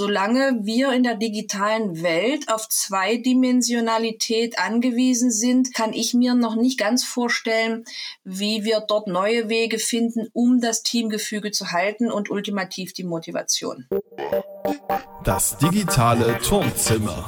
solange wir in der digitalen Welt auf Zweidimensionalität angewiesen sind, kann ich mir noch nicht ganz vorstellen, wie wir dort neue Wege finden, um das Teamgefüge zu halten und ultimativ die Motivation. Das digitale Turmzimmer.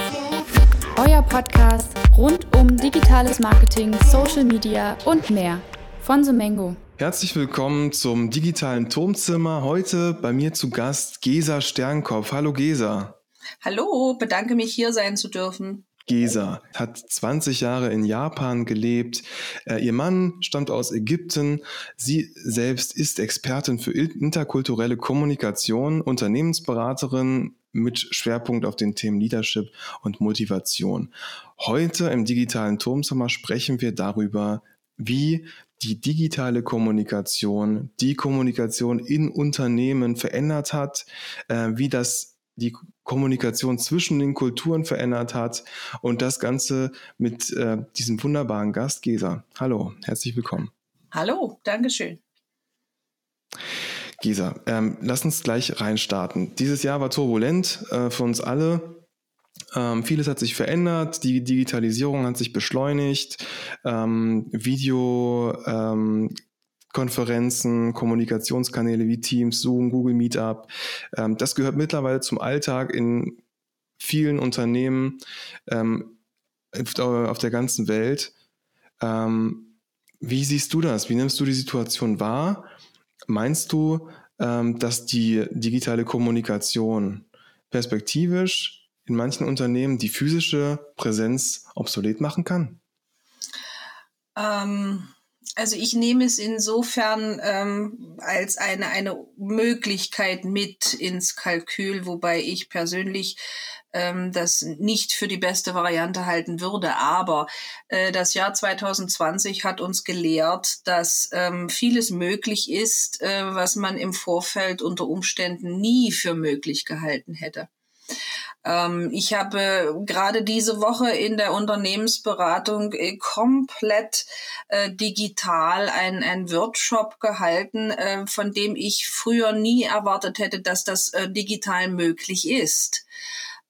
Euer Podcast rund um digitales Marketing, Social Media und mehr von Semengo. Herzlich willkommen zum digitalen Turmzimmer. Heute bei mir zu Gast Gesa Sternkopf. Hallo Gesa. Hallo, bedanke mich hier sein zu dürfen. Gesa hat 20 Jahre in Japan gelebt. Äh, ihr Mann stammt aus Ägypten. Sie selbst ist Expertin für interkulturelle Kommunikation, Unternehmensberaterin mit Schwerpunkt auf den Themen Leadership und Motivation. Heute im digitalen Turmzimmer sprechen wir darüber, wie die digitale Kommunikation, die Kommunikation in Unternehmen verändert hat, äh, wie das die Kommunikation zwischen den Kulturen verändert hat und das Ganze mit äh, diesem wunderbaren Gast Gesa. Hallo, herzlich willkommen. Hallo, Dankeschön. Gesa, ähm, lass uns gleich reinstarten. Dieses Jahr war turbulent äh, für uns alle. Ähm, vieles hat sich verändert, die Digitalisierung hat sich beschleunigt, ähm, Video, ähm, Kommunikationskanäle wie Teams, Zoom, Google Meetup. Ähm, das gehört mittlerweile zum Alltag in vielen Unternehmen ähm, auf der ganzen Welt. Ähm, wie siehst du das? Wie nimmst du die Situation wahr? Meinst du, dass die digitale Kommunikation perspektivisch in manchen Unternehmen die physische Präsenz obsolet machen kann? Ähm, also ich nehme es insofern ähm, als eine, eine Möglichkeit mit ins Kalkül, wobei ich persönlich ähm, das nicht für die beste Variante halten würde. Aber äh, das Jahr 2020 hat uns gelehrt, dass ähm, vieles möglich ist, äh, was man im Vorfeld unter Umständen nie für möglich gehalten hätte. Ähm, ich habe gerade diese Woche in der Unternehmensberatung äh, komplett äh, digital ein, ein Workshop gehalten, äh, von dem ich früher nie erwartet hätte, dass das äh, digital möglich ist.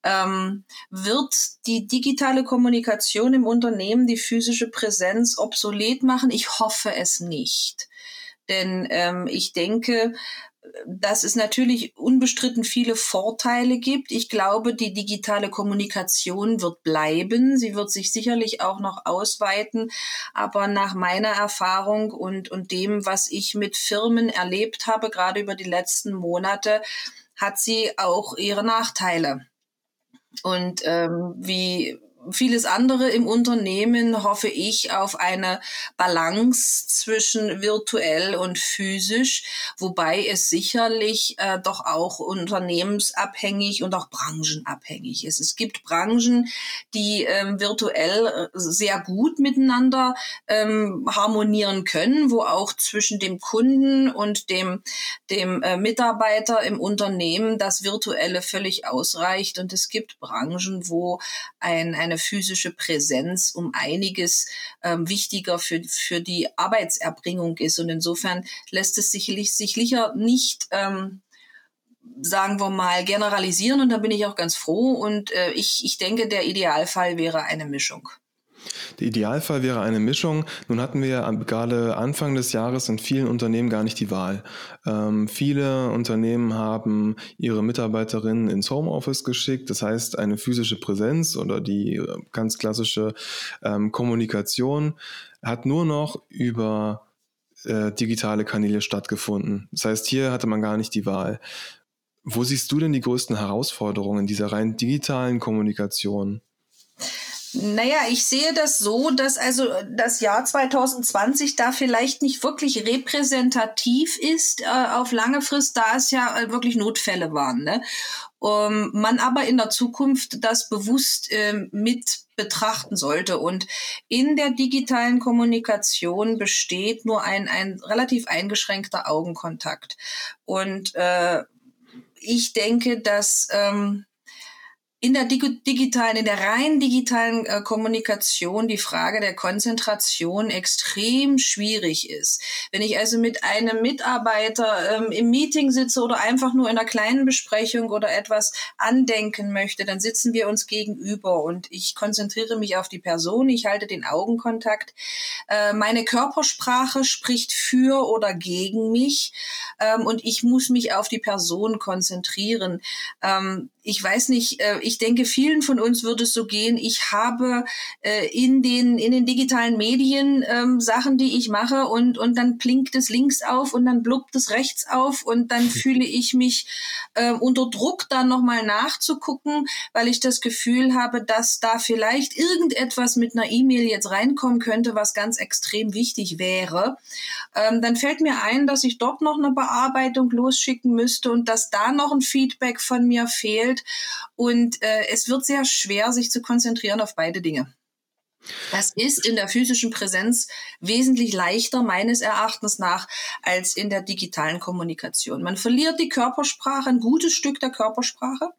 Ähm, wird die digitale Kommunikation im Unternehmen die physische Präsenz obsolet machen? Ich hoffe es nicht. Denn ähm, ich denke, dass es natürlich unbestritten viele Vorteile gibt. Ich glaube, die digitale Kommunikation wird bleiben. Sie wird sich sicherlich auch noch ausweiten. Aber nach meiner Erfahrung und, und dem, was ich mit Firmen erlebt habe, gerade über die letzten Monate, hat sie auch ihre Nachteile. Und ähm, wie vieles andere im Unternehmen hoffe ich auf eine Balance zwischen virtuell und physisch, wobei es sicherlich äh, doch auch unternehmensabhängig und auch branchenabhängig ist. Es gibt Branchen, die ähm, virtuell äh, sehr gut miteinander ähm, harmonieren können, wo auch zwischen dem Kunden und dem, dem äh, Mitarbeiter im Unternehmen das Virtuelle völlig ausreicht. Und es gibt Branchen, wo ein, eine eine physische Präsenz um einiges ähm, wichtiger für, für die Arbeitserbringung ist. Und insofern lässt es sich sicher nicht ähm, sagen wir mal, generalisieren und da bin ich auch ganz froh und äh, ich, ich denke, der Idealfall wäre eine Mischung. Der Idealfall wäre eine Mischung. Nun hatten wir gerade Anfang des Jahres in vielen Unternehmen gar nicht die Wahl. Ähm, viele Unternehmen haben ihre Mitarbeiterinnen ins Homeoffice geschickt, das heißt eine physische Präsenz oder die äh, ganz klassische ähm, Kommunikation hat nur noch über äh, digitale Kanäle stattgefunden. Das heißt, hier hatte man gar nicht die Wahl. Wo siehst du denn die größten Herausforderungen dieser rein digitalen Kommunikation? Naja, ich sehe das so, dass also das Jahr 2020 da vielleicht nicht wirklich repräsentativ ist äh, auf lange Frist, da es ja äh, wirklich Notfälle waren. Ne? Um, man aber in der Zukunft das bewusst äh, mit betrachten sollte. Und in der digitalen Kommunikation besteht nur ein, ein relativ eingeschränkter Augenkontakt. Und äh, ich denke, dass ähm, in der digitalen, in der rein digitalen äh, Kommunikation die Frage der Konzentration extrem schwierig ist. Wenn ich also mit einem Mitarbeiter ähm, im Meeting sitze oder einfach nur in einer kleinen Besprechung oder etwas andenken möchte, dann sitzen wir uns gegenüber und ich konzentriere mich auf die Person, ich halte den Augenkontakt. Äh, meine Körpersprache spricht für oder gegen mich ähm, und ich muss mich auf die Person konzentrieren. Ähm, ich weiß nicht, äh, ich denke, vielen von uns würde es so gehen. Ich habe äh, in den in den digitalen Medien ähm, Sachen, die ich mache und und dann blinkt es links auf und dann blubbt es rechts auf und dann fühle ich mich äh, unter Druck, dann nochmal nachzugucken, weil ich das Gefühl habe, dass da vielleicht irgendetwas mit einer E-Mail jetzt reinkommen könnte, was ganz extrem wichtig wäre. Ähm, dann fällt mir ein, dass ich dort noch eine Bearbeitung losschicken müsste und dass da noch ein Feedback von mir fehlt. Und äh, es wird sehr schwer, sich zu konzentrieren auf beide Dinge. Das ist in der physischen Präsenz wesentlich leichter meines Erachtens nach als in der digitalen Kommunikation. Man verliert die Körpersprache, ein gutes Stück der Körpersprache.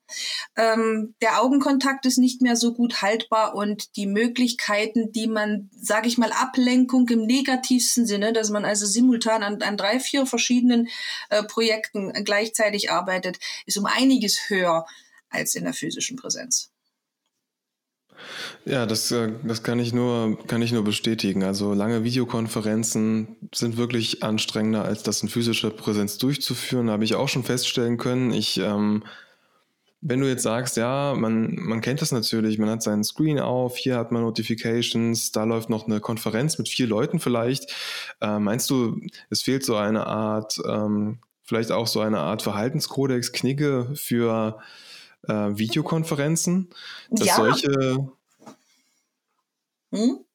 Ähm, der Augenkontakt ist nicht mehr so gut haltbar und die Möglichkeiten, die man, sage ich mal, Ablenkung im negativsten Sinne, dass man also simultan an, an drei, vier verschiedenen äh, Projekten gleichzeitig arbeitet, ist um einiges höher als in der physischen Präsenz. Ja, das, äh, das kann, ich nur, kann ich nur bestätigen. Also lange Videokonferenzen sind wirklich anstrengender, als das in physischer Präsenz durchzuführen. Habe ich auch schon feststellen können. Ich, ähm, wenn du jetzt sagst, ja, man, man kennt das natürlich, man hat seinen Screen auf, hier hat man Notifications, da läuft noch eine Konferenz mit vier Leuten vielleicht. Äh, meinst du, es fehlt so eine Art, ähm, vielleicht auch so eine Art Verhaltenskodex, Knigge für äh, Videokonferenzen, dass ja. solche hm?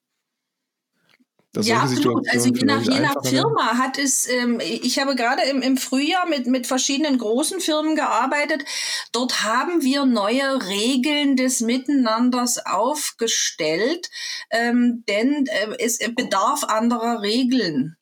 ja, absolut. Also je nach, je nach Firma hat es, ähm, ich habe gerade im, im Frühjahr mit, mit verschiedenen großen Firmen gearbeitet. Dort haben wir neue Regeln des Miteinanders aufgestellt, ähm, denn äh, es bedarf anderer Regeln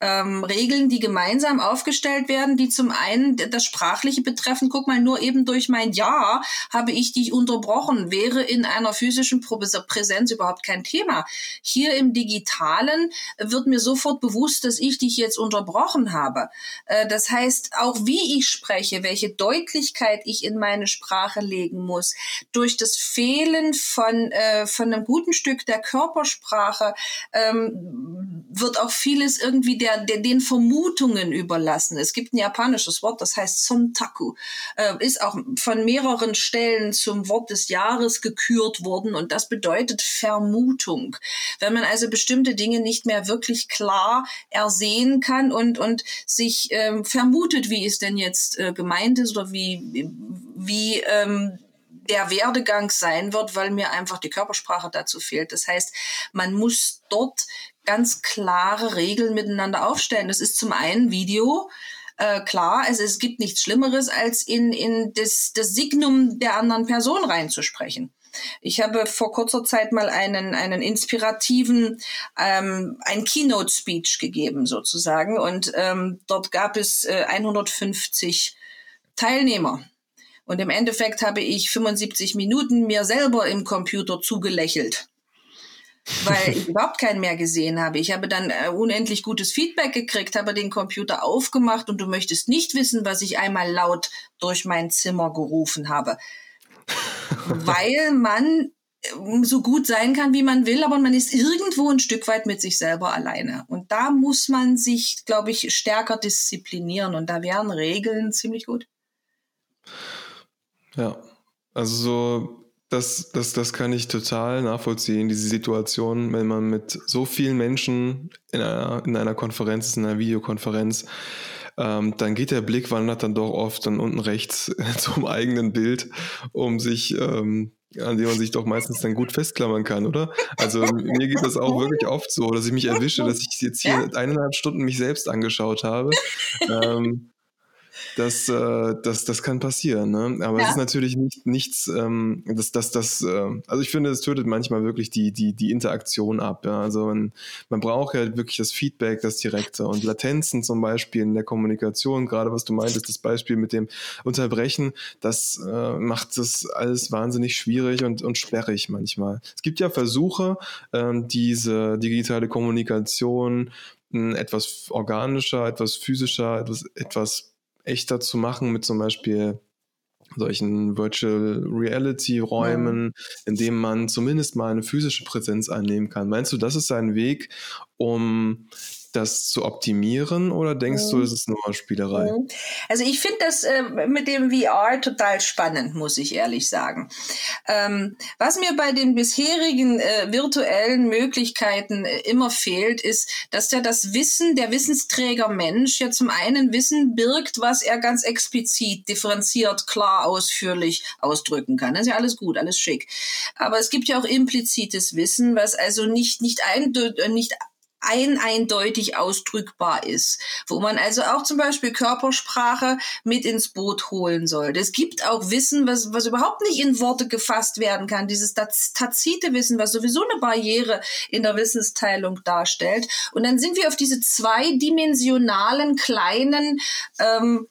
ähm, Regeln, die gemeinsam aufgestellt werden, die zum einen das Sprachliche betreffen. Guck mal, nur eben durch mein Ja habe ich dich unterbrochen, wäre in einer physischen Präsenz überhaupt kein Thema. Hier im Digitalen wird mir sofort bewusst, dass ich dich jetzt unterbrochen habe. Äh, das heißt, auch wie ich spreche, welche Deutlichkeit ich in meine Sprache legen muss, durch das Fehlen von, äh, von einem guten Stück der Körpersprache ähm, wird auch vieles irgendwie der der, den Vermutungen überlassen. Es gibt ein japanisches Wort, das heißt Sontaku, äh, ist auch von mehreren Stellen zum Wort des Jahres gekürt worden und das bedeutet Vermutung. Wenn man also bestimmte Dinge nicht mehr wirklich klar ersehen kann und, und sich ähm, vermutet, wie es denn jetzt äh, gemeint ist oder wie, wie ähm, der Werdegang sein wird, weil mir einfach die Körpersprache dazu fehlt. Das heißt, man muss dort ganz klare Regeln miteinander aufstellen. Das ist zum einen Video. Äh, klar, also es gibt nichts Schlimmeres, als in, in das, das Signum der anderen Person reinzusprechen. Ich habe vor kurzer Zeit mal einen, einen inspirativen, ähm, ein Keynote-Speech gegeben sozusagen und ähm, dort gab es äh, 150 Teilnehmer. Und im Endeffekt habe ich 75 Minuten mir selber im Computer zugelächelt weil ich überhaupt keinen mehr gesehen habe. Ich habe dann äh, unendlich gutes Feedback gekriegt, habe den Computer aufgemacht und du möchtest nicht wissen, was ich einmal laut durch mein Zimmer gerufen habe. weil man äh, so gut sein kann, wie man will, aber man ist irgendwo ein Stück weit mit sich selber alleine. Und da muss man sich, glaube ich, stärker disziplinieren. Und da wären Regeln ziemlich gut. Ja, also so das, das, das kann ich total nachvollziehen, diese Situation, wenn man mit so vielen Menschen in einer, in einer Konferenz ist, in einer Videokonferenz, ähm, dann geht der Blick, wandert dann doch oft dann unten rechts zum eigenen Bild, um sich, ähm, an dem man sich doch meistens dann gut festklammern kann, oder? Also mir geht das auch wirklich oft so, dass ich mich erwische, dass ich jetzt hier eineinhalb Stunden mich selbst angeschaut habe. ähm, das, äh, das, das kann passieren. Ne? Aber ja. es ist natürlich nicht, nichts, ähm, das, das, das, äh, also ich finde, es tötet manchmal wirklich die, die, die Interaktion ab. Ja? Also man, man braucht ja wirklich das Feedback, das Direkte und Latenzen zum Beispiel in der Kommunikation, gerade was du meintest, das Beispiel mit dem Unterbrechen, das äh, macht das alles wahnsinnig schwierig und, und sperrig manchmal. Es gibt ja Versuche, ähm, diese digitale Kommunikation etwas organischer, etwas physischer, etwas, etwas echter zu machen mit zum Beispiel solchen Virtual Reality Räumen, ja. in dem man zumindest mal eine physische Präsenz einnehmen kann. Meinst du, das ist ein Weg, um das zu optimieren oder denkst mhm. du, es ist nur Spielerei? Mhm. Also ich finde das äh, mit dem VR total spannend, muss ich ehrlich sagen. Ähm, was mir bei den bisherigen äh, virtuellen Möglichkeiten äh, immer fehlt, ist, dass ja das Wissen, der Wissensträger Mensch ja zum einen Wissen birgt, was er ganz explizit, differenziert, klar, ausführlich ausdrücken kann. Das ist ja alles gut, alles schick. Aber es gibt ja auch implizites Wissen, was also nicht, nicht, ein, äh, nicht ein eindeutig ausdrückbar ist, wo man also auch zum Beispiel Körpersprache mit ins Boot holen sollte. Es gibt auch Wissen, was, was überhaupt nicht in Worte gefasst werden kann, dieses tazite Wissen, was sowieso eine Barriere in der Wissensteilung darstellt. Und dann sind wir auf diese zweidimensionalen kleinen ähm,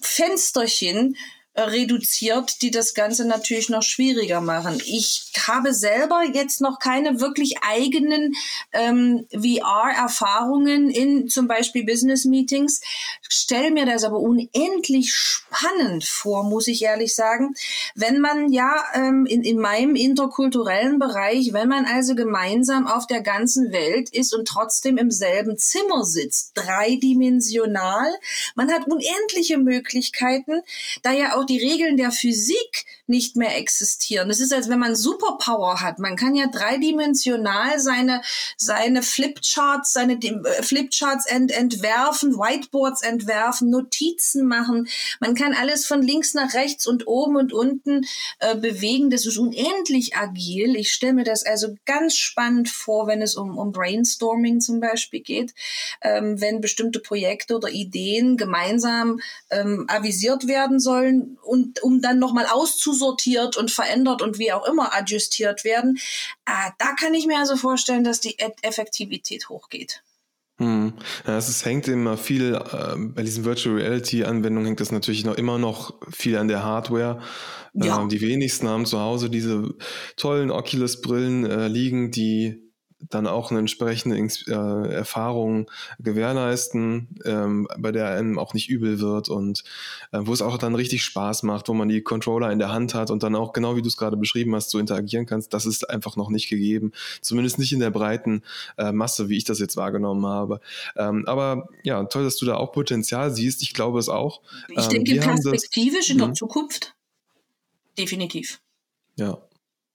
Fensterchen, reduziert, die das Ganze natürlich noch schwieriger machen. Ich habe selber jetzt noch keine wirklich eigenen ähm, VR-Erfahrungen in zum Beispiel Business-Meetings, stelle mir das aber unendlich spannend vor, muss ich ehrlich sagen. Wenn man ja ähm, in, in meinem interkulturellen Bereich, wenn man also gemeinsam auf der ganzen Welt ist und trotzdem im selben Zimmer sitzt, dreidimensional, man hat unendliche Möglichkeiten, da ja auch auch die Regeln der Physik nicht mehr existieren. Es ist, als wenn man Superpower hat. Man kann ja dreidimensional seine, seine Flipcharts, seine äh, Flipcharts ent, entwerfen, Whiteboards entwerfen, Notizen machen. Man kann alles von links nach rechts und oben und unten äh, bewegen. Das ist unendlich agil. Ich stelle mir das also ganz spannend vor, wenn es um, um Brainstorming zum Beispiel geht, ähm, wenn bestimmte Projekte oder Ideen gemeinsam ähm, avisiert werden sollen und um dann nochmal auszusortiert und verändert und wie auch immer adjustiert werden, äh, da kann ich mir also vorstellen, dass die Effektivität hochgeht. Hm. Ja, es hängt immer viel, äh, bei diesen Virtual Reality Anwendungen hängt das natürlich noch immer noch viel an der Hardware. Ja. Äh, die wenigsten haben zu Hause diese tollen Oculus Brillen äh, liegen, die dann auch eine entsprechende äh, Erfahrung gewährleisten, ähm, bei der einem auch nicht übel wird und äh, wo es auch dann richtig Spaß macht, wo man die Controller in der Hand hat und dann auch genau wie du es gerade beschrieben hast, so interagieren kannst, das ist einfach noch nicht gegeben. Zumindest nicht in der breiten äh, Masse, wie ich das jetzt wahrgenommen habe. Ähm, aber ja, toll, dass du da auch Potenzial siehst. Ich glaube es auch. Ich ähm, denke perspektivisch das, in der hm? Zukunft. Definitiv. Ja,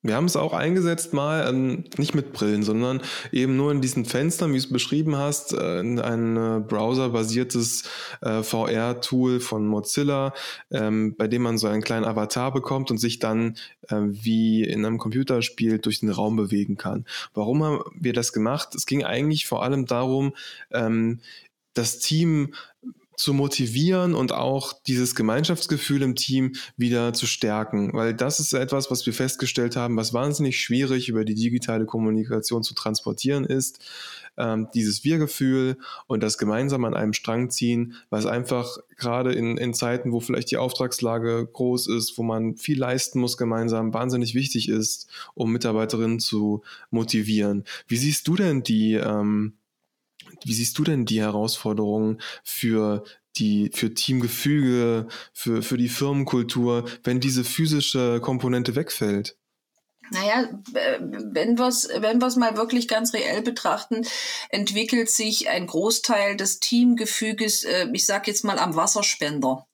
wir haben es auch eingesetzt mal, ähm, nicht mit Brillen, sondern eben nur in diesen Fenstern, wie du es beschrieben hast, äh, ein äh, browserbasiertes äh, VR-Tool von Mozilla, ähm, bei dem man so einen kleinen Avatar bekommt und sich dann äh, wie in einem Computerspiel durch den Raum bewegen kann. Warum haben wir das gemacht? Es ging eigentlich vor allem darum, ähm, das Team zu motivieren und auch dieses Gemeinschaftsgefühl im Team wieder zu stärken. Weil das ist etwas, was wir festgestellt haben, was wahnsinnig schwierig über die digitale Kommunikation zu transportieren ist. Ähm, dieses Wir-Gefühl und das gemeinsam an einem Strang ziehen, was einfach gerade in, in Zeiten, wo vielleicht die Auftragslage groß ist, wo man viel leisten muss gemeinsam, wahnsinnig wichtig ist, um Mitarbeiterinnen zu motivieren. Wie siehst du denn die, ähm, wie siehst du denn die Herausforderungen für die, für Teamgefüge, für, für die Firmenkultur, wenn diese physische Komponente wegfällt? Naja, wenn wir es wenn wir's mal wirklich ganz reell betrachten, entwickelt sich ein Großteil des Teamgefüges, äh, ich sag jetzt mal, am Wasserspender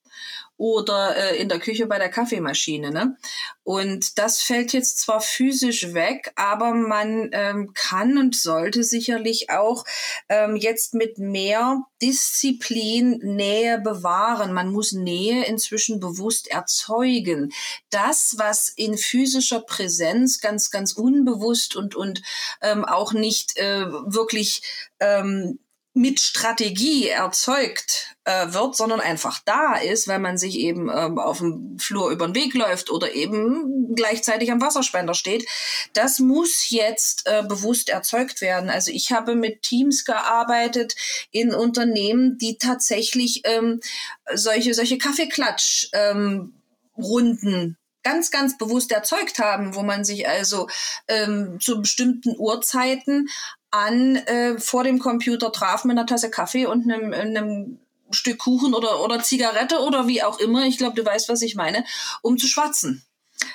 oder äh, in der Küche bei der Kaffeemaschine. Ne? Und das fällt jetzt zwar physisch weg, aber man ähm, kann und sollte sicherlich auch ähm, jetzt mit mehr Disziplin Nähe bewahren. Man muss Nähe inzwischen bewusst erzeugen. Das, was in physischer Präsenz ganz, ganz unbewusst und, und ähm, auch nicht äh, wirklich ähm, mit Strategie erzeugt äh, wird, sondern einfach da ist, weil man sich eben ähm, auf dem Flur über den Weg läuft oder eben gleichzeitig am Wasserspender steht. Das muss jetzt äh, bewusst erzeugt werden. Also ich habe mit Teams gearbeitet in Unternehmen, die tatsächlich ähm, solche solche Kaffeeklatsch ähm, ganz, ganz bewusst erzeugt haben, wo man sich also ähm, zu bestimmten Uhrzeiten an äh, vor dem Computer traf mit einer Tasse Kaffee und einem, einem Stück Kuchen oder, oder Zigarette oder wie auch immer, ich glaube, du weißt, was ich meine, um zu schwatzen.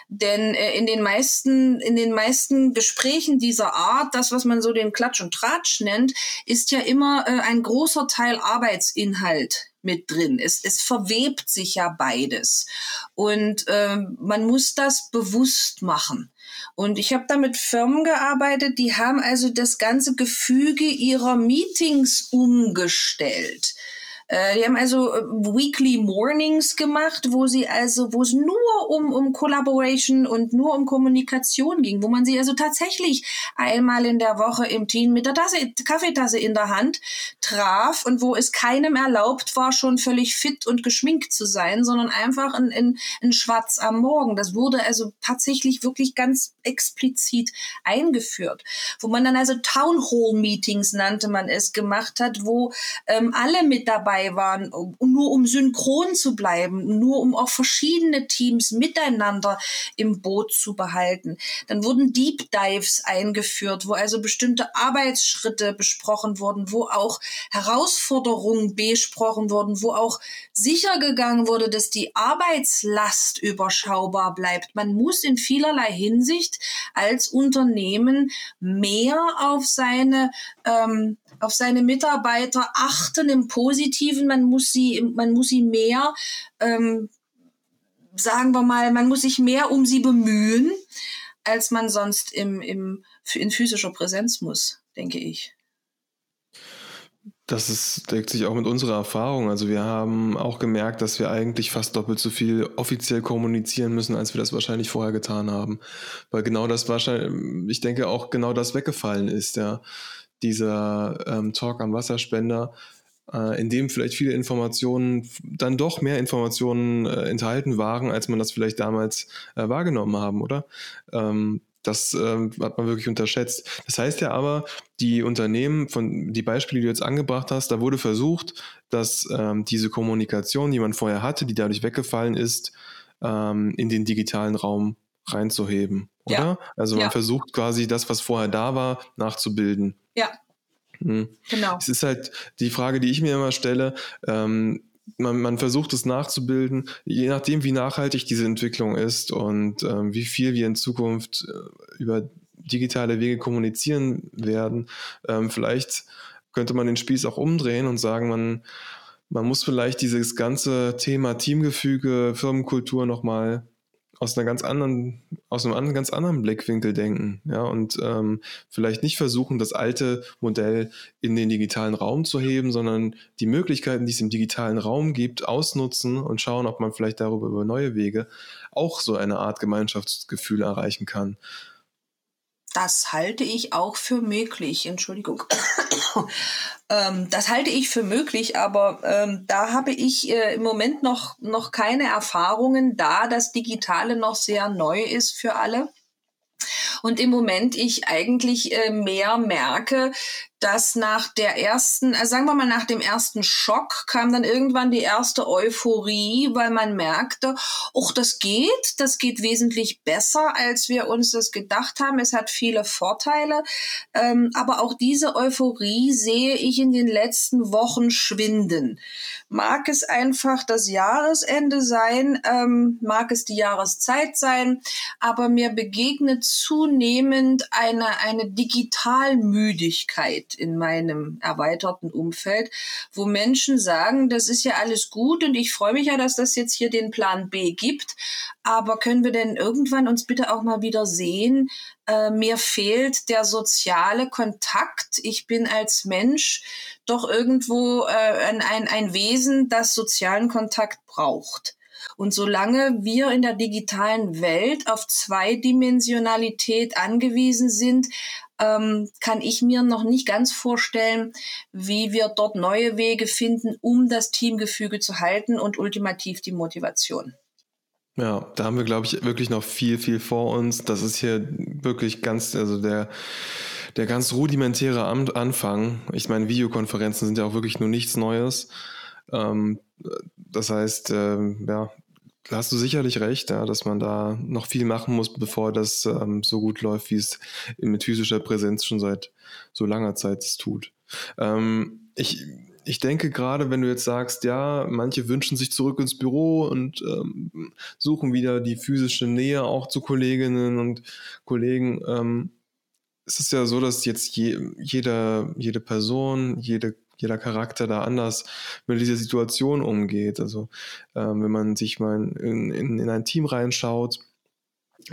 Denn äh, in den meisten, in den meisten Gesprächen dieser Art, das, was man so den Klatsch und Tratsch nennt, ist ja immer äh, ein großer Teil Arbeitsinhalt mit drin. Es, es verwebt sich ja beides. Und äh, man muss das bewusst machen. Und ich habe da mit Firmen gearbeitet, die haben also das ganze Gefüge ihrer Meetings umgestellt. Äh, die haben also äh, Weekly Mornings gemacht, wo sie also, wo es nur um, um Collaboration und nur um Kommunikation ging, wo man sie also tatsächlich einmal in der Woche im Team mit der Tasse, Kaffeetasse in der Hand traf und wo es keinem erlaubt war, schon völlig fit und geschminkt zu sein, sondern einfach in, in, in Schwarz am Morgen. Das wurde also tatsächlich wirklich ganz explizit eingeführt, wo man dann also Town Hall Meetings nannte man es gemacht hat, wo ähm, alle mit dabei dabei waren, nur um synchron zu bleiben, nur um auch verschiedene Teams miteinander im Boot zu behalten. Dann wurden Deep Dives eingeführt, wo also bestimmte Arbeitsschritte besprochen wurden, wo auch Herausforderungen besprochen wurden, wo auch sicher gegangen wurde, dass die Arbeitslast überschaubar bleibt. Man muss in vielerlei Hinsicht als Unternehmen mehr auf seine ähm, auf seine Mitarbeiter achten im Positiven. Man muss sie, man muss sie mehr, ähm, sagen wir mal, man muss sich mehr um sie bemühen, als man sonst im, im, in physischer Präsenz muss, denke ich. Das ist, deckt sich auch mit unserer Erfahrung. Also wir haben auch gemerkt, dass wir eigentlich fast doppelt so viel offiziell kommunizieren müssen, als wir das wahrscheinlich vorher getan haben. Weil genau das wahrscheinlich, ich denke auch genau das weggefallen ist, ja dieser ähm, Talk am Wasserspender, äh, in dem vielleicht viele Informationen, dann doch mehr Informationen äh, enthalten waren, als man das vielleicht damals äh, wahrgenommen haben, oder? Ähm, das ähm, hat man wirklich unterschätzt. Das heißt ja aber, die Unternehmen, von die Beispiele, die du jetzt angebracht hast, da wurde versucht, dass ähm, diese Kommunikation, die man vorher hatte, die dadurch weggefallen ist, ähm, in den digitalen Raum reinzuheben, oder? Ja. Also man ja. versucht quasi das, was vorher da war, nachzubilden. Ja. Hm. Genau. Es ist halt die Frage, die ich mir immer stelle. Ähm, man, man, versucht es nachzubilden, je nachdem, wie nachhaltig diese Entwicklung ist und ähm, wie viel wir in Zukunft äh, über digitale Wege kommunizieren werden. Ähm, vielleicht könnte man den Spieß auch umdrehen und sagen, man, man muss vielleicht dieses ganze Thema Teamgefüge, Firmenkultur nochmal aus einer ganz anderen, aus einem ganz anderen Blickwinkel denken, ja, und ähm, vielleicht nicht versuchen, das alte Modell in den digitalen Raum zu heben, sondern die Möglichkeiten, die es im digitalen Raum gibt, ausnutzen und schauen, ob man vielleicht darüber über neue Wege auch so eine Art Gemeinschaftsgefühl erreichen kann. Das halte ich auch für möglich. Entschuldigung. ähm, das halte ich für möglich, aber ähm, da habe ich äh, im Moment noch, noch keine Erfahrungen, da das Digitale noch sehr neu ist für alle. Und im Moment ich eigentlich äh, mehr merke, dass nach der ersten, also sagen wir mal nach dem ersten Schock kam dann irgendwann die erste Euphorie, weil man merkte, ach, das geht, das geht wesentlich besser, als wir uns das gedacht haben. Es hat viele Vorteile, ähm, aber auch diese Euphorie sehe ich in den letzten Wochen schwinden. Mag es einfach das Jahresende sein, ähm, mag es die Jahreszeit sein, aber mir begegnet zunehmend eine, eine Digitalmüdigkeit gibt in meinem erweiterten Umfeld, wo Menschen sagen, das ist ja alles gut und ich freue mich ja, dass das jetzt hier den Plan B gibt, aber können wir denn irgendwann uns bitte auch mal wieder sehen? Äh, mir fehlt der soziale Kontakt. Ich bin als Mensch doch irgendwo äh, ein, ein, ein Wesen, das sozialen Kontakt braucht. Und solange wir in der digitalen Welt auf Zweidimensionalität angewiesen sind, ähm, kann ich mir noch nicht ganz vorstellen, wie wir dort neue Wege finden, um das Teamgefüge zu halten und ultimativ die Motivation. Ja, da haben wir, glaube ich, wirklich noch viel, viel vor uns. Das ist hier wirklich ganz, also der, der ganz rudimentäre Anfang. Ich meine, Videokonferenzen sind ja auch wirklich nur nichts Neues. Ähm, das heißt, ähm, ja, hast du sicherlich recht, ja, dass man da noch viel machen muss, bevor das ähm, so gut läuft, wie es mit physischer Präsenz schon seit so langer Zeit es tut. Ähm, ich, ich denke gerade, wenn du jetzt sagst, ja, manche wünschen sich zurück ins Büro und ähm, suchen wieder die physische Nähe auch zu Kolleginnen und Kollegen. Ähm, es ist ja so, dass jetzt je, jeder, jede Person, jede, jeder Charakter da anders mit dieser Situation umgeht. Also ähm, wenn man sich mal in, in, in ein Team reinschaut,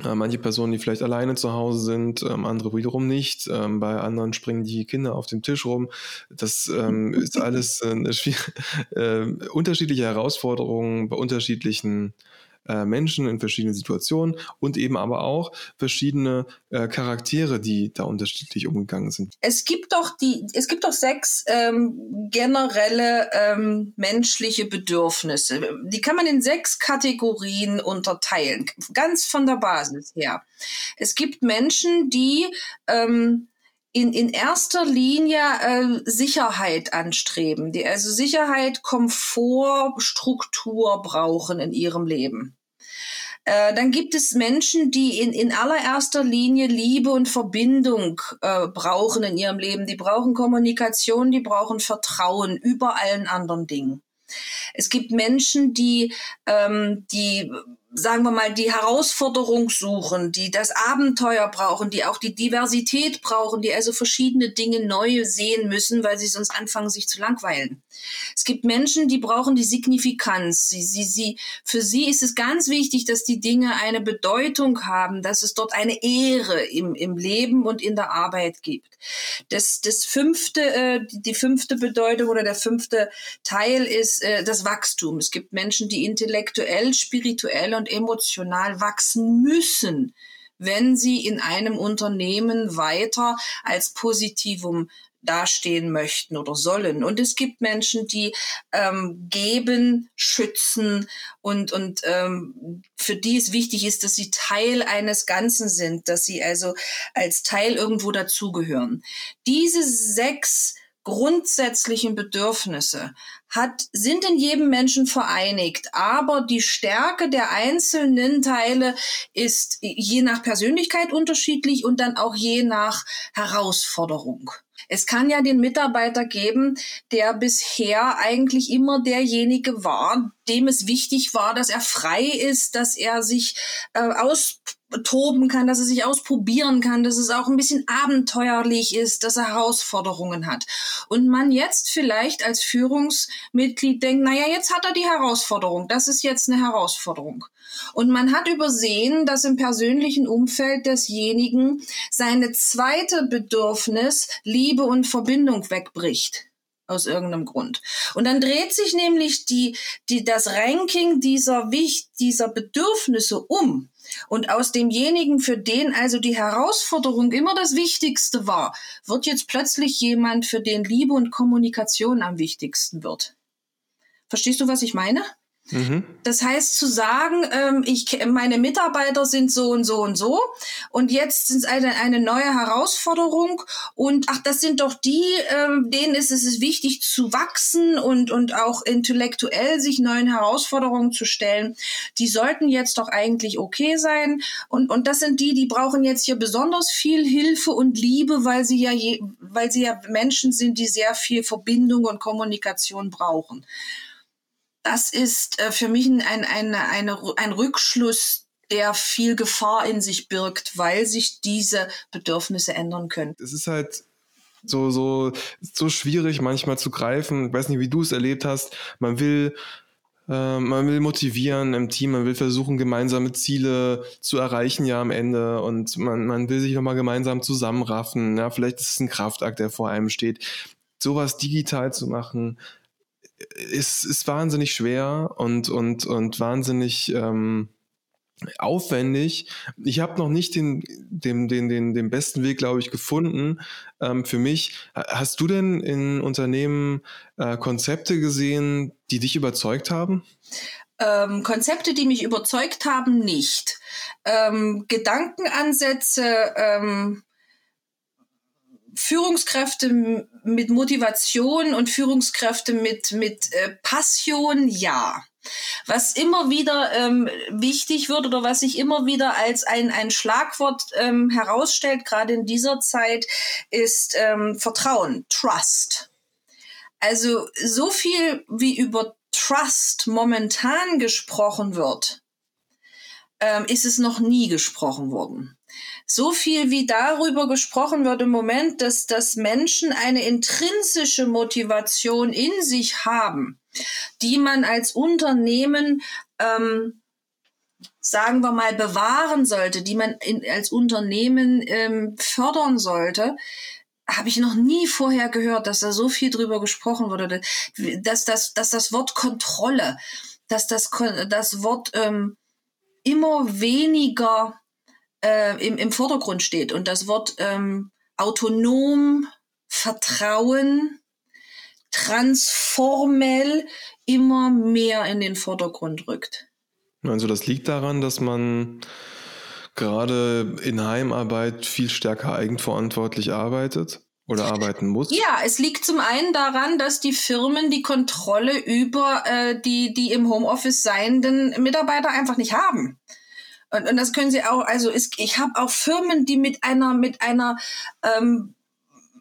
äh, manche Personen, die vielleicht alleine zu Hause sind, ähm, andere wiederum nicht. Ähm, bei anderen springen die Kinder auf dem Tisch rum. Das ähm, ist alles äh, äh, unterschiedliche Herausforderungen bei unterschiedlichen äh, Menschen in verschiedenen Situationen und eben aber auch verschiedene äh, Charaktere, die da unterschiedlich umgegangen sind. Es gibt doch die, es gibt doch sechs ähm, generelle ähm, menschliche Bedürfnisse. Die kann man in sechs Kategorien unterteilen, ganz von der Basis her. Es gibt Menschen, die ähm, in, in erster Linie äh, Sicherheit anstreben, die also Sicherheit, Komfort, Struktur brauchen in ihrem Leben. Äh, dann gibt es Menschen, die in, in allererster Linie Liebe und Verbindung äh, brauchen in ihrem Leben. Die brauchen Kommunikation, die brauchen Vertrauen über allen anderen Dingen. Es gibt Menschen, die, ähm, die sagen wir mal, die Herausforderung suchen, die das Abenteuer brauchen, die auch die Diversität brauchen, die also verschiedene Dinge neu sehen müssen, weil sie sonst anfangen, sich zu langweilen. Es gibt Menschen, die brauchen die Signifikanz. Sie, sie, sie, für sie ist es ganz wichtig, dass die Dinge eine Bedeutung haben, dass es dort eine Ehre im, im Leben und in der Arbeit gibt. Das, das fünfte, äh, die fünfte Bedeutung oder der fünfte Teil ist äh, das Wachstum. Es gibt Menschen, die intellektuell, spirituell und und emotional wachsen müssen, wenn sie in einem Unternehmen weiter als Positivum dastehen möchten oder sollen. Und es gibt Menschen, die ähm, geben, schützen und, und ähm, für die es wichtig ist, dass sie Teil eines Ganzen sind, dass sie also als Teil irgendwo dazugehören. Diese sechs grundsätzlichen Bedürfnisse hat, sind in jedem Menschen vereinigt, aber die Stärke der einzelnen Teile ist je nach Persönlichkeit unterschiedlich und dann auch je nach Herausforderung. Es kann ja den Mitarbeiter geben, der bisher eigentlich immer derjenige war, dem es wichtig war, dass er frei ist, dass er sich äh, austoben kann, dass er sich ausprobieren kann, dass es auch ein bisschen abenteuerlich ist, dass er Herausforderungen hat. Und man jetzt vielleicht als Führungsmitglied denkt, naja, jetzt hat er die Herausforderung, das ist jetzt eine Herausforderung. Und man hat übersehen, dass im persönlichen Umfeld desjenigen seine zweite Bedürfnis Liebe und Verbindung wegbricht aus irgendeinem Grund. Und dann dreht sich nämlich die, die, das Ranking dieser, Wicht, dieser Bedürfnisse um. Und aus demjenigen, für den also die Herausforderung immer das Wichtigste war, wird jetzt plötzlich jemand, für den Liebe und Kommunikation am wichtigsten wird. Verstehst du, was ich meine? Mhm. Das heißt zu sagen, ähm, ich, meine Mitarbeiter sind so und so und so und jetzt sind es eine, eine neue Herausforderung und ach, das sind doch die, ähm, denen ist es wichtig zu wachsen und, und auch intellektuell sich neuen Herausforderungen zu stellen. Die sollten jetzt doch eigentlich okay sein und, und das sind die, die brauchen jetzt hier besonders viel Hilfe und Liebe, weil sie ja, je, weil sie ja Menschen sind, die sehr viel Verbindung und Kommunikation brauchen das ist äh, für mich ein, ein, eine, ein Rückschluss, der viel Gefahr in sich birgt, weil sich diese Bedürfnisse ändern können. Es ist halt so, so, so schwierig manchmal zu greifen. Ich weiß nicht, wie du es erlebt hast. Man will, äh, man will motivieren im Team, man will versuchen, gemeinsame Ziele zu erreichen ja am Ende und man, man will sich nochmal gemeinsam zusammenraffen. Ja, vielleicht ist es ein Kraftakt, der vor einem steht. Sowas digital zu machen, ist, ist wahnsinnig schwer und, und, und wahnsinnig ähm, aufwendig. Ich habe noch nicht den, den, den, den, den besten Weg, glaube ich, gefunden ähm, für mich. Hast du denn in Unternehmen äh, Konzepte gesehen, die dich überzeugt haben? Ähm, Konzepte, die mich überzeugt haben, nicht. Ähm, Gedankenansätze, ähm, Führungskräfte mit Motivation und Führungskräfte mit, mit äh, Passion, ja. Was immer wieder ähm, wichtig wird oder was sich immer wieder als ein, ein Schlagwort ähm, herausstellt, gerade in dieser Zeit, ist ähm, Vertrauen, Trust. Also so viel wie über Trust momentan gesprochen wird, ähm, ist es noch nie gesprochen worden. So viel wie darüber gesprochen wird im Moment, dass, dass Menschen eine intrinsische Motivation in sich haben, die man als Unternehmen, ähm, sagen wir mal, bewahren sollte, die man in, als Unternehmen ähm, fördern sollte, habe ich noch nie vorher gehört, dass da so viel drüber gesprochen wurde, dass, dass, dass das Wort Kontrolle, dass das, das Wort ähm, immer weniger äh, im, im Vordergrund steht und das Wort ähm, autonom, Vertrauen, transformell immer mehr in den Vordergrund rückt. Also das liegt daran, dass man gerade in Heimarbeit viel stärker eigenverantwortlich arbeitet oder arbeiten muss? Ja, es liegt zum einen daran, dass die Firmen die Kontrolle über äh, die, die im Homeoffice seienden Mitarbeiter einfach nicht haben. Und, und das können sie auch, also ist, ich habe auch Firmen, die mit einer, mit einer ähm,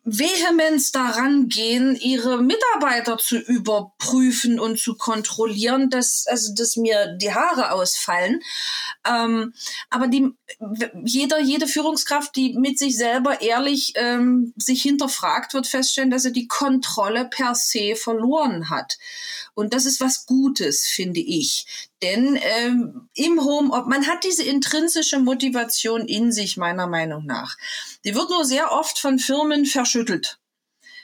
Vehemenz daran gehen, ihre Mitarbeiter zu überprüfen und zu kontrollieren, dass, also, dass mir die Haare ausfallen. Ähm, aber die, jeder, jede Führungskraft, die mit sich selber ehrlich ähm, sich hinterfragt, wird feststellen, dass er die Kontrolle per se verloren hat. Und das ist was Gutes, finde ich. Denn ähm, im Home, man hat diese intrinsische Motivation in sich, meiner Meinung nach. Die wird nur sehr oft von Firmen verschüttelt,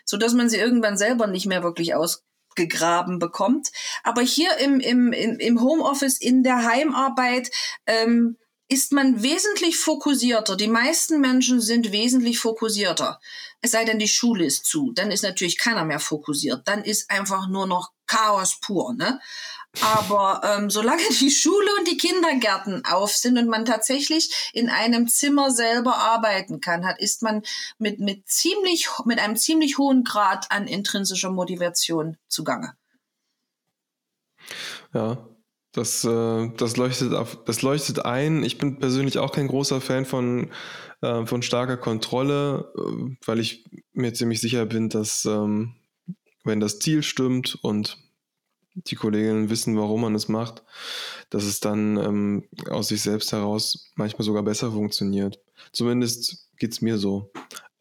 so dass man sie irgendwann selber nicht mehr wirklich ausgegraben bekommt. Aber hier im, im, im Homeoffice, in der Heimarbeit, ähm, ist man wesentlich fokussierter. Die meisten Menschen sind wesentlich fokussierter. Es sei denn, die Schule ist zu. Dann ist natürlich keiner mehr fokussiert. Dann ist einfach nur noch Chaos pur. Ne? Aber ähm, solange die Schule und die Kindergärten auf sind und man tatsächlich in einem Zimmer selber arbeiten kann, hat, ist man mit, mit, ziemlich, mit einem ziemlich hohen Grad an intrinsischer Motivation zugange. Ja, das, äh, das, leuchtet auf, das leuchtet ein. Ich bin persönlich auch kein großer Fan von, äh, von starker Kontrolle, äh, weil ich mir ziemlich sicher bin, dass ähm, wenn das Ziel stimmt und die Kolleginnen wissen, warum man es macht, dass es dann ähm, aus sich selbst heraus manchmal sogar besser funktioniert. Zumindest geht es mir so.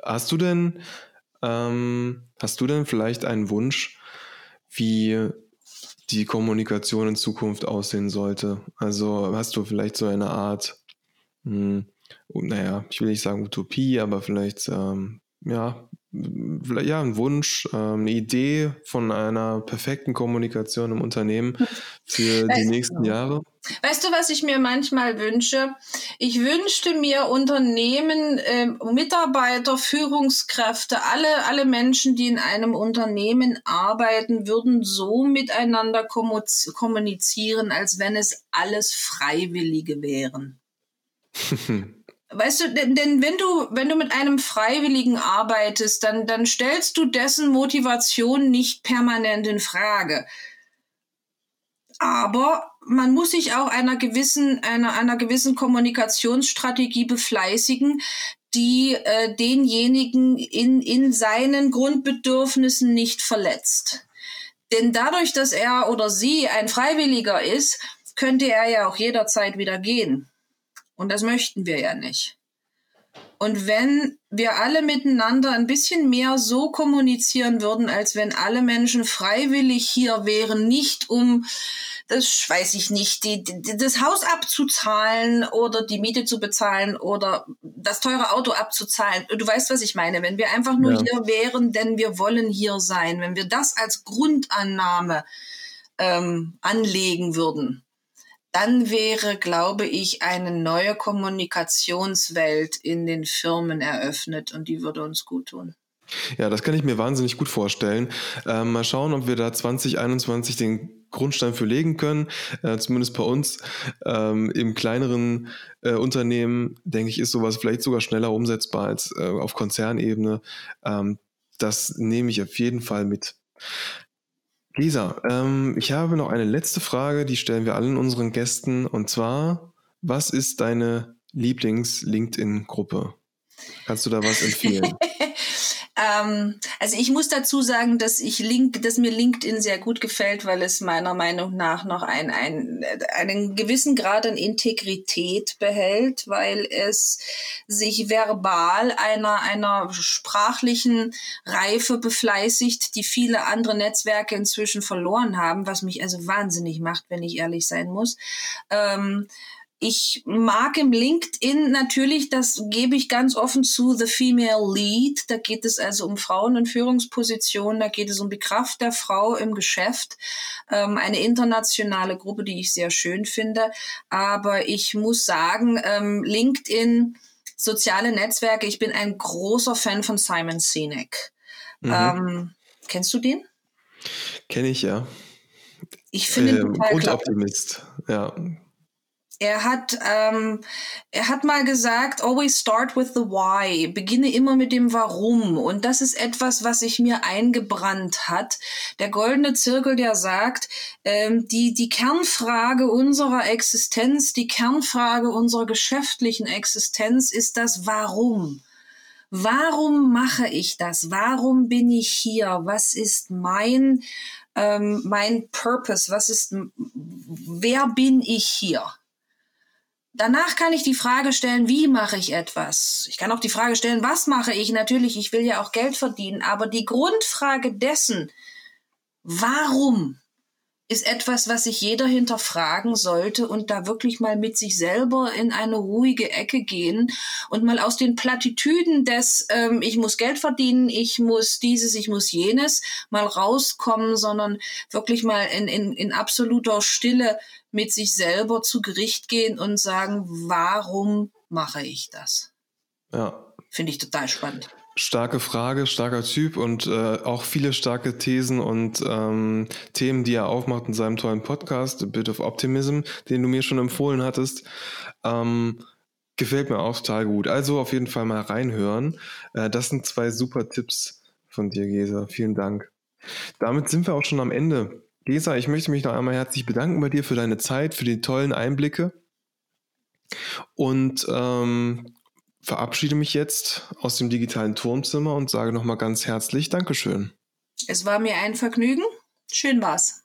Hast du denn, ähm, hast du denn vielleicht einen Wunsch, wie die Kommunikation in Zukunft aussehen sollte? Also hast du vielleicht so eine Art, mh, hm, naja, ich will nicht sagen Utopie, aber vielleicht ähm, ja, ja, ein Wunsch, ähm, eine Idee von einer perfekten Kommunikation im Unternehmen für die nächsten Jahre? Weißt du, was ich mir manchmal wünsche? Ich wünschte mir Unternehmen, äh, Mitarbeiter, Führungskräfte, alle, alle Menschen, die in einem Unternehmen arbeiten, würden so miteinander kommunizieren, als wenn es alles Freiwillige wären. Weißt du, denn, denn wenn du, wenn du mit einem Freiwilligen arbeitest, dann, dann stellst du dessen Motivation nicht permanent in Frage. Aber man muss sich auch einer gewissen, einer, einer gewissen Kommunikationsstrategie befleißigen, die äh, denjenigen in, in seinen Grundbedürfnissen nicht verletzt. Denn dadurch, dass er oder sie ein Freiwilliger ist, könnte er ja auch jederzeit wieder gehen. Und das möchten wir ja nicht. Und wenn wir alle miteinander ein bisschen mehr so kommunizieren würden, als wenn alle Menschen freiwillig hier wären, nicht um das weiß ich nicht, die, die, das Haus abzuzahlen oder die Miete zu bezahlen oder das teure Auto abzuzahlen. Du weißt, was ich meine. Wenn wir einfach nur ja. hier wären, denn wir wollen hier sein, wenn wir das als Grundannahme ähm, anlegen würden, dann wäre, glaube ich, eine neue Kommunikationswelt in den Firmen eröffnet und die würde uns gut tun. Ja, das kann ich mir wahnsinnig gut vorstellen. Äh, mal schauen, ob wir da 2021 den Grundstein für legen können. Äh, zumindest bei uns ähm, im kleineren äh, Unternehmen, denke ich, ist sowas vielleicht sogar schneller umsetzbar als äh, auf Konzernebene. Ähm, das nehme ich auf jeden Fall mit. Lisa, ähm, ich habe noch eine letzte Frage, die stellen wir allen unseren Gästen. Und zwar, was ist deine Lieblings-LinkedIn-Gruppe? Kannst du da was empfehlen? Ähm, also ich muss dazu sagen, dass ich Link, dass mir LinkedIn sehr gut gefällt, weil es meiner Meinung nach noch ein, ein, einen gewissen Grad an Integrität behält, weil es sich verbal einer, einer sprachlichen Reife befleißigt, die viele andere Netzwerke inzwischen verloren haben, was mich also wahnsinnig macht, wenn ich ehrlich sein muss. Ähm, ich mag im LinkedIn natürlich, das gebe ich ganz offen zu, The Female Lead. Da geht es also um Frauen in Führungspositionen, da geht es um die Kraft der Frau im Geschäft. Ähm, eine internationale Gruppe, die ich sehr schön finde. Aber ich muss sagen, ähm, LinkedIn, soziale Netzwerke, ich bin ein großer Fan von Simon Sinek. Mhm. Ähm, kennst du den? Kenne ich ja. Ich finde ähm, total Grundoptimist, ja. Er hat, ähm, er hat mal gesagt, always start with the why. Beginne immer mit dem Warum. Und das ist etwas, was sich mir eingebrannt hat. Der goldene Zirkel, der sagt, ähm, die, die Kernfrage unserer Existenz, die Kernfrage unserer geschäftlichen Existenz ist das Warum. Warum mache ich das? Warum bin ich hier? Was ist mein, ähm, mein Purpose? Was ist, wer bin ich hier? Danach kann ich die Frage stellen, wie mache ich etwas? Ich kann auch die Frage stellen, was mache ich? Natürlich, ich will ja auch Geld verdienen, aber die Grundfrage dessen, warum, ist etwas, was sich jeder hinterfragen sollte und da wirklich mal mit sich selber in eine ruhige Ecke gehen und mal aus den Plattitüden des ähm, ich muss Geld verdienen, ich muss dieses, ich muss jenes mal rauskommen, sondern wirklich mal in, in, in absoluter Stille mit sich selber zu Gericht gehen und sagen, warum mache ich das? Ja. Finde ich total spannend. Starke Frage, starker Typ und äh, auch viele starke Thesen und ähm, Themen, die er aufmacht in seinem tollen Podcast, A Bit of Optimism, den du mir schon empfohlen hattest. Ähm, gefällt mir auch total gut. Also auf jeden Fall mal reinhören. Äh, das sind zwei super Tipps von dir, Gesa. Vielen Dank. Damit sind wir auch schon am Ende Lisa, ich möchte mich noch einmal herzlich bedanken bei dir für deine Zeit, für die tollen Einblicke und ähm, verabschiede mich jetzt aus dem digitalen Turmzimmer und sage nochmal ganz herzlich Dankeschön. Es war mir ein Vergnügen. Schön war's.